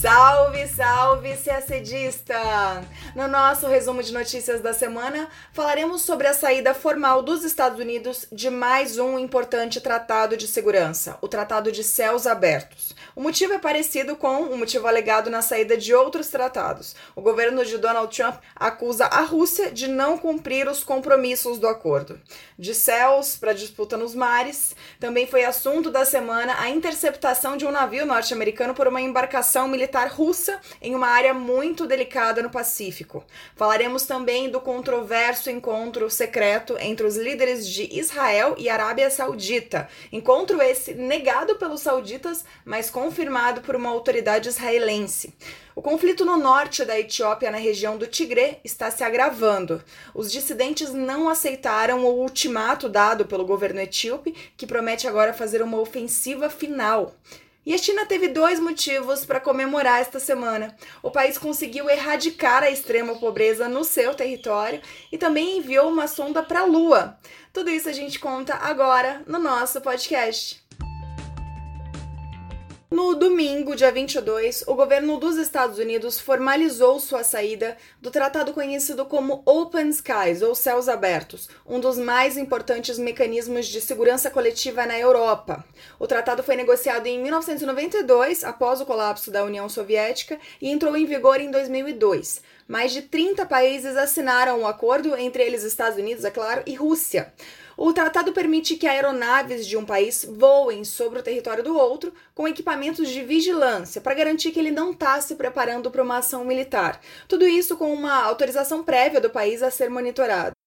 Salve, salve, CACDista! No nosso resumo de notícias da semana, falaremos sobre a saída formal dos Estados Unidos de mais um importante tratado de segurança, o Tratado de Céus Abertos. O motivo é parecido com o motivo alegado na saída de outros tratados. O governo de Donald Trump acusa a Rússia de não cumprir os compromissos do acordo. De céus para disputa nos mares, também foi assunto da semana a interceptação de um navio norte-americano por uma embarcação militar militar russa em uma área muito delicada no Pacífico. Falaremos também do controverso encontro secreto entre os líderes de Israel e Arábia Saudita. Encontro esse negado pelos sauditas, mas confirmado por uma autoridade israelense. O conflito no norte da Etiópia, na região do Tigré, está se agravando. Os dissidentes não aceitaram o ultimato dado pelo governo etíope, que promete agora fazer uma ofensiva final. E a China teve dois motivos para comemorar esta semana. O país conseguiu erradicar a extrema pobreza no seu território e também enviou uma sonda para a Lua. Tudo isso a gente conta agora no nosso podcast. No domingo, dia 22, o governo dos Estados Unidos formalizou sua saída do tratado conhecido como Open Skies, ou Céus Abertos, um dos mais importantes mecanismos de segurança coletiva na Europa. O tratado foi negociado em 1992, após o colapso da União Soviética, e entrou em vigor em 2002. Mais de 30 países assinaram o acordo, entre eles Estados Unidos, é claro, e Rússia. O tratado permite que aeronaves de um país voem sobre o território do outro com equipamentos de vigilância para garantir que ele não está se preparando para uma ação militar. Tudo isso com uma autorização prévia do país a ser monitorado.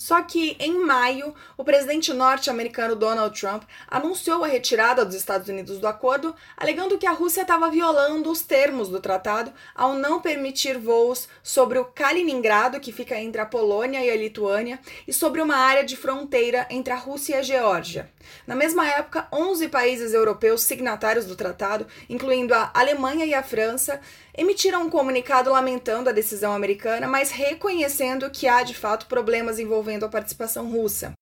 Só que em maio, o presidente norte-americano Donald Trump anunciou a retirada dos Estados Unidos do acordo, alegando que a Rússia estava violando os termos do tratado ao não permitir voos sobre o Kaliningrado, que fica entre a Polônia e a Lituânia, e sobre uma área de fronteira entre a Rússia e a Geórgia. Na mesma época, 11 países europeus signatários do tratado, incluindo a Alemanha e a França, emitiram um comunicado lamentando a decisão americana, mas reconhecendo que há de fato problemas envolvendo a participação russa.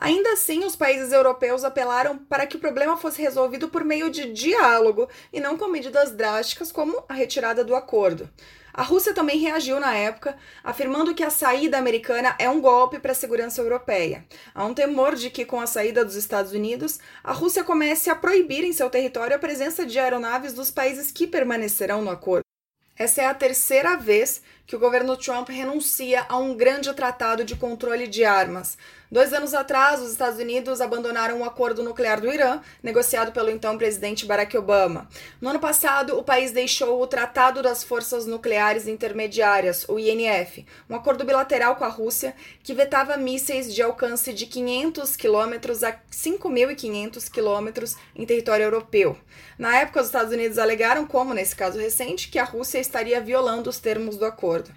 Ainda assim, os países europeus apelaram para que o problema fosse resolvido por meio de diálogo e não com medidas drásticas como a retirada do acordo. A Rússia também reagiu na época, afirmando que a saída americana é um golpe para a segurança europeia. Há um temor de que, com a saída dos Estados Unidos, a Rússia comece a proibir em seu território a presença de aeronaves dos países que permanecerão no acordo. Essa é a terceira vez que o governo Trump renuncia a um grande tratado de controle de armas. Dois anos atrás, os Estados Unidos abandonaram o acordo nuclear do Irã, negociado pelo então presidente Barack Obama. No ano passado, o país deixou o Tratado das Forças Nucleares Intermediárias, o INF, um acordo bilateral com a Rússia que vetava mísseis de alcance de 500 quilômetros a 5.500 quilômetros em território europeu. Na época, os Estados Unidos alegaram, como nesse caso recente, que a Rússia estaria violando os termos do acordo.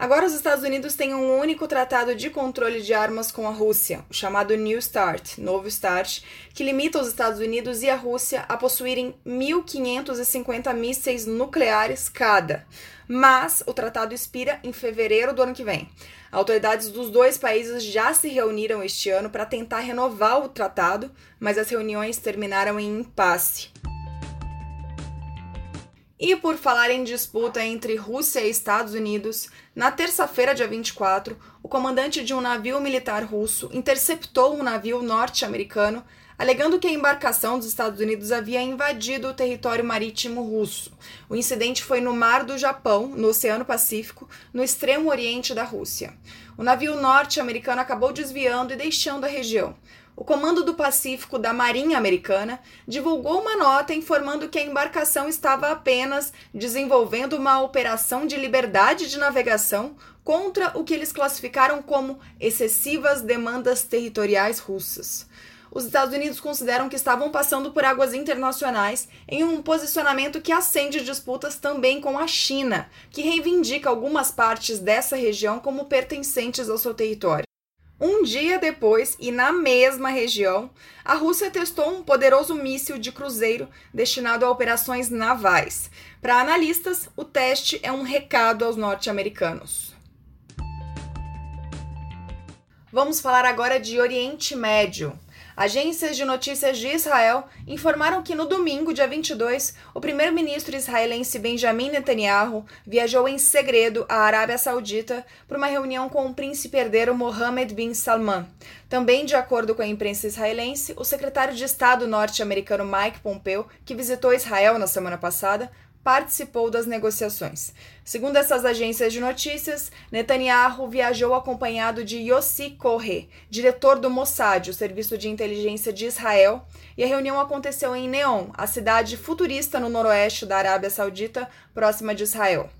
Agora, os Estados Unidos têm um único tratado de controle de armas com a Rússia, o chamado New START, Novo START, que limita os Estados Unidos e a Rússia a possuírem 1.550 mísseis nucleares cada. Mas o tratado expira em fevereiro do ano que vem. Autoridades dos dois países já se reuniram este ano para tentar renovar o tratado, mas as reuniões terminaram em impasse. E por falar em disputa entre Rússia e Estados Unidos, na terça-feira, dia 24, o comandante de um navio militar russo interceptou um navio norte-americano, alegando que a embarcação dos Estados Unidos havia invadido o território marítimo russo. O incidente foi no Mar do Japão, no Oceano Pacífico, no extremo oriente da Rússia. O navio norte-americano acabou desviando e deixando a região o Comando do Pacífico da Marinha Americana divulgou uma nota informando que a embarcação estava apenas desenvolvendo uma operação de liberdade de navegação contra o que eles classificaram como excessivas demandas territoriais russas. Os Estados Unidos consideram que estavam passando por águas internacionais em um posicionamento que acende disputas também com a China, que reivindica algumas partes dessa região como pertencentes ao seu território. Um dia depois, e na mesma região, a Rússia testou um poderoso míssil de cruzeiro destinado a operações navais. Para analistas, o teste é um recado aos norte-americanos. Vamos falar agora de Oriente Médio. Agências de notícias de Israel informaram que no domingo, dia 22, o primeiro-ministro israelense Benjamin Netanyahu viajou em segredo à Arábia Saudita para uma reunião com o príncipe herdeiro Mohammed bin Salman. Também, de acordo com a imprensa israelense, o secretário de Estado norte-americano Mike Pompeo, que visitou Israel na semana passada, participou das negociações. Segundo essas agências de notícias, Netanyahu viajou acompanhado de Yossi Corre, diretor do Mossad, o serviço de inteligência de Israel, e a reunião aconteceu em Neom, a cidade futurista no noroeste da Arábia Saudita, próxima de Israel.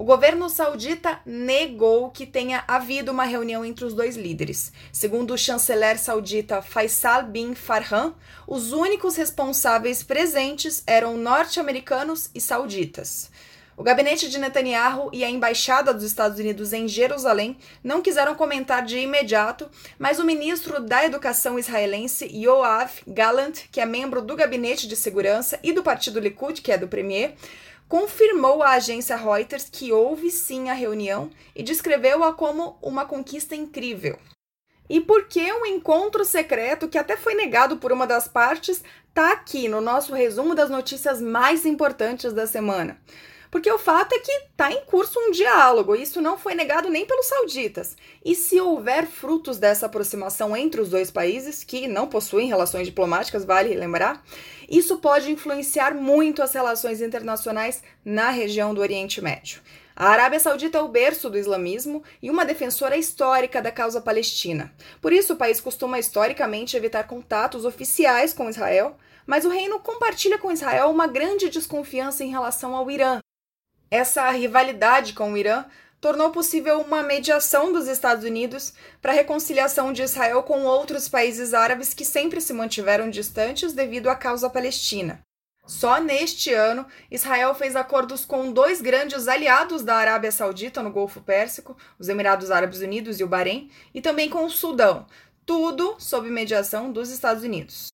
O governo saudita negou que tenha havido uma reunião entre os dois líderes. Segundo o chanceler saudita Faisal bin Farhan, os únicos responsáveis presentes eram norte-americanos e sauditas. O gabinete de Netanyahu e a embaixada dos Estados Unidos em Jerusalém não quiseram comentar de imediato, mas o ministro da Educação israelense Yoav Gallant, que é membro do gabinete de segurança e do partido Likud, que é do premier, confirmou à agência Reuters que houve sim a reunião e descreveu-a como uma conquista incrível. E por que um encontro secreto, que até foi negado por uma das partes, está aqui no nosso resumo das notícias mais importantes da semana? Porque o fato é que está em curso um diálogo, e isso não foi negado nem pelos sauditas. E se houver frutos dessa aproximação entre os dois países, que não possuem relações diplomáticas, vale lembrar, isso pode influenciar muito as relações internacionais na região do Oriente Médio. A Arábia Saudita é o berço do islamismo e uma defensora histórica da causa palestina. Por isso, o país costuma historicamente evitar contatos oficiais com Israel, mas o reino compartilha com Israel uma grande desconfiança em relação ao Irã, essa rivalidade com o Irã tornou possível uma mediação dos Estados Unidos para a reconciliação de Israel com outros países árabes que sempre se mantiveram distantes devido à causa palestina. Só neste ano, Israel fez acordos com dois grandes aliados da Arábia Saudita no Golfo Pérsico, os Emirados Árabes Unidos e o Bahrein, e também com o Sudão, tudo sob mediação dos Estados Unidos.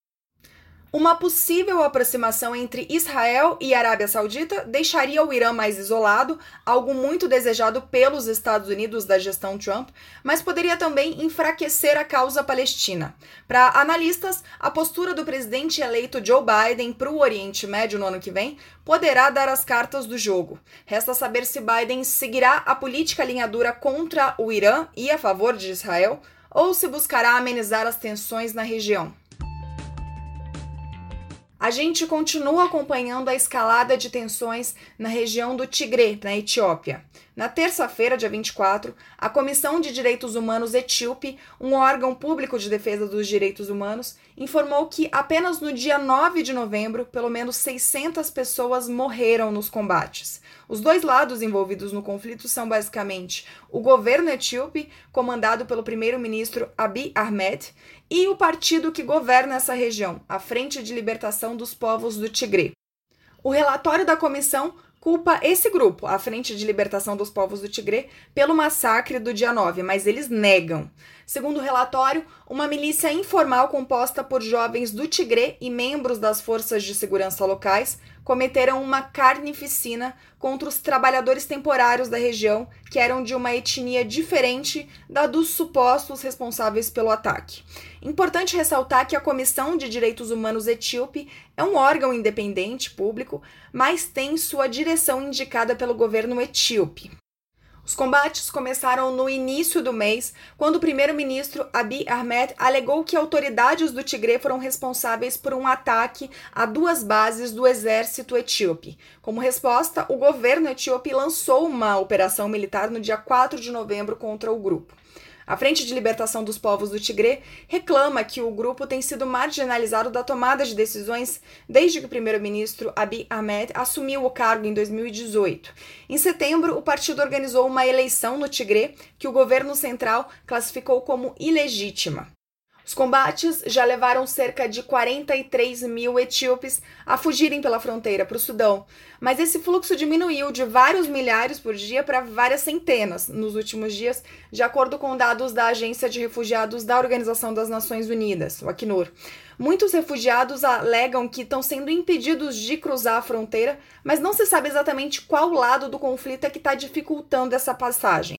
Uma possível aproximação entre Israel e Arábia Saudita deixaria o Irã mais isolado, algo muito desejado pelos Estados Unidos da gestão Trump, mas poderia também enfraquecer a causa palestina. Para analistas, a postura do presidente eleito Joe Biden para o Oriente Médio no ano que vem poderá dar as cartas do jogo. Resta saber se Biden seguirá a política alinhadura contra o Irã e a favor de Israel, ou se buscará amenizar as tensões na região. A gente continua acompanhando a escalada de tensões na região do Tigre, na Etiópia. Na terça-feira, dia 24, a Comissão de Direitos Humanos Etíope, um órgão público de defesa dos direitos humanos, informou que apenas no dia 9 de novembro, pelo menos 600 pessoas morreram nos combates. Os dois lados envolvidos no conflito são basicamente o governo etíope, comandado pelo primeiro-ministro Abiy Ahmed, e o partido que governa essa região, a Frente de Libertação dos Povos do Tigre. O relatório da comissão culpa esse grupo, a Frente de Libertação dos Povos do Tigre, pelo massacre do dia 9, mas eles negam. Segundo o relatório, uma milícia informal composta por jovens do Tigre e membros das forças de segurança locais cometeram uma carnificina contra os trabalhadores temporários da região, que eram de uma etnia diferente da dos supostos responsáveis pelo ataque. Importante ressaltar que a Comissão de Direitos Humanos Etíope é um órgão independente público, mas tem sua direção indicada pelo governo etíope. Os combates começaram no início do mês, quando o primeiro-ministro Abiy Ahmed alegou que autoridades do Tigre foram responsáveis por um ataque a duas bases do exército etíope. Como resposta, o governo etíope lançou uma operação militar no dia 4 de novembro contra o grupo. A Frente de Libertação dos Povos do Tigre reclama que o grupo tem sido marginalizado da tomada de decisões desde que o primeiro-ministro Abiy Ahmed assumiu o cargo em 2018. Em setembro, o partido organizou uma eleição no Tigre que o governo central classificou como ilegítima. Os combates já levaram cerca de 43 mil etíopes a fugirem pela fronteira para o Sudão, mas esse fluxo diminuiu de vários milhares por dia para várias centenas nos últimos dias, de acordo com dados da Agência de Refugiados da Organização das Nações Unidas, o Acnur. Muitos refugiados alegam que estão sendo impedidos de cruzar a fronteira, mas não se sabe exatamente qual lado do conflito é que está dificultando essa passagem.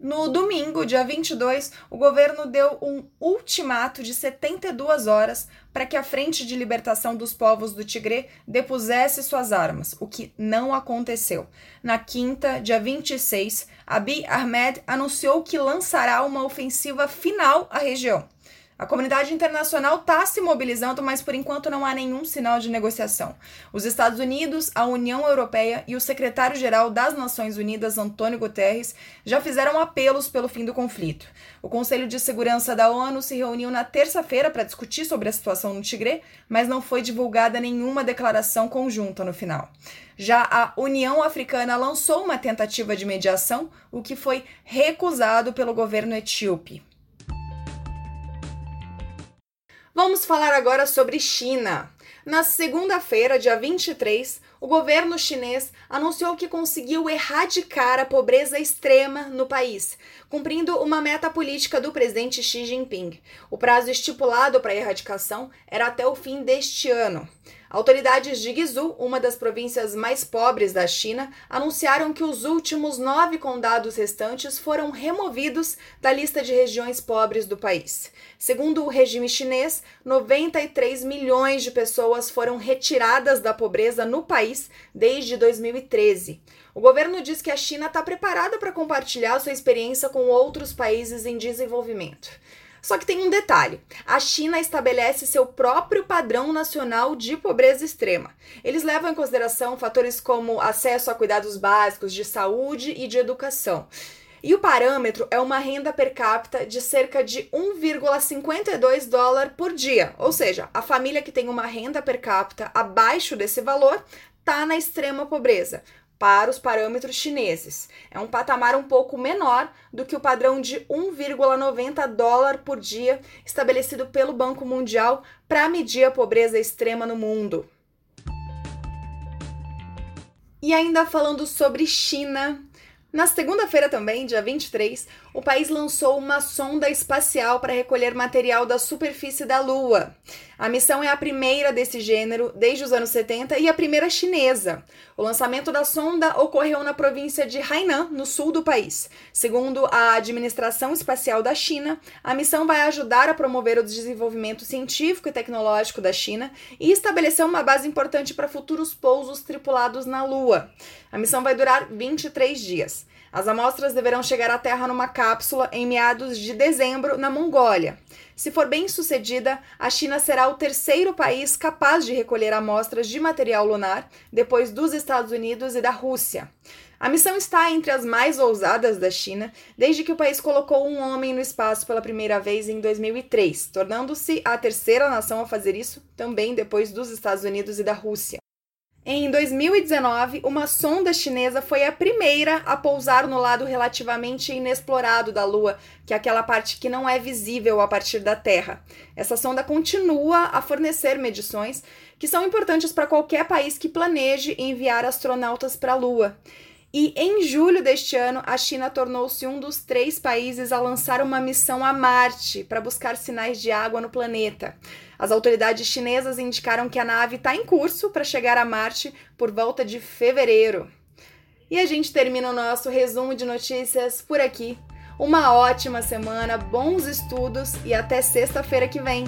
No domingo, dia 22, o governo deu um ultimato de 72 horas para que a Frente de Libertação dos Povos do Tigré depusesse suas armas, o que não aconteceu. Na quinta, dia 26, Abiy Ahmed anunciou que lançará uma ofensiva final à região. A comunidade internacional está se mobilizando, mas por enquanto não há nenhum sinal de negociação. Os Estados Unidos, a União Europeia e o secretário-geral das Nações Unidas, Antônio Guterres, já fizeram apelos pelo fim do conflito. O Conselho de Segurança da ONU se reuniu na terça-feira para discutir sobre a situação no Tigré, mas não foi divulgada nenhuma declaração conjunta no final. Já a União Africana lançou uma tentativa de mediação, o que foi recusado pelo governo etíope. Vamos falar agora sobre China. Na segunda-feira, dia 23, o governo chinês anunciou que conseguiu erradicar a pobreza extrema no país, cumprindo uma meta política do presidente Xi Jinping. O prazo estipulado para a erradicação era até o fim deste ano. Autoridades de Guizhou, uma das províncias mais pobres da China, anunciaram que os últimos nove condados restantes foram removidos da lista de regiões pobres do país. Segundo o regime chinês, 93 milhões de pessoas foram retiradas da pobreza no país desde 2013. O governo diz que a China está preparada para compartilhar sua experiência com outros países em desenvolvimento. Só que tem um detalhe: a China estabelece seu próprio padrão nacional de pobreza extrema. Eles levam em consideração fatores como acesso a cuidados básicos de saúde e de educação. E o parâmetro é uma renda per capita de cerca de 1,52 dólar por dia. Ou seja, a família que tem uma renda per capita abaixo desse valor está na extrema pobreza para os parâmetros chineses. É um patamar um pouco menor do que o padrão de 1,90 dólar por dia estabelecido pelo Banco Mundial para medir a pobreza extrema no mundo. E ainda falando sobre China, na segunda-feira também, dia 23, o país lançou uma sonda espacial para recolher material da superfície da Lua. A missão é a primeira desse gênero desde os anos 70 e a primeira chinesa. O lançamento da sonda ocorreu na província de Hainan, no sul do país. Segundo a Administração Espacial da China, a missão vai ajudar a promover o desenvolvimento científico e tecnológico da China e estabelecer uma base importante para futuros pousos tripulados na Lua. A missão vai durar 23 dias. As amostras deverão chegar à Terra numa cápsula em meados de dezembro na Mongólia. Se for bem sucedida, a China será o terceiro país capaz de recolher amostras de material lunar, depois dos Estados Unidos e da Rússia. A missão está entre as mais ousadas da China desde que o país colocou um homem no espaço pela primeira vez em 2003, tornando-se a terceira nação a fazer isso, também depois dos Estados Unidos e da Rússia. Em 2019, uma sonda chinesa foi a primeira a pousar no lado relativamente inexplorado da Lua, que é aquela parte que não é visível a partir da Terra. Essa sonda continua a fornecer medições que são importantes para qualquer país que planeje enviar astronautas para a Lua. E em julho deste ano, a China tornou-se um dos três países a lançar uma missão a Marte para buscar sinais de água no planeta. As autoridades chinesas indicaram que a nave está em curso para chegar a Marte por volta de fevereiro. E a gente termina o nosso resumo de notícias por aqui. Uma ótima semana, bons estudos e até sexta-feira que vem.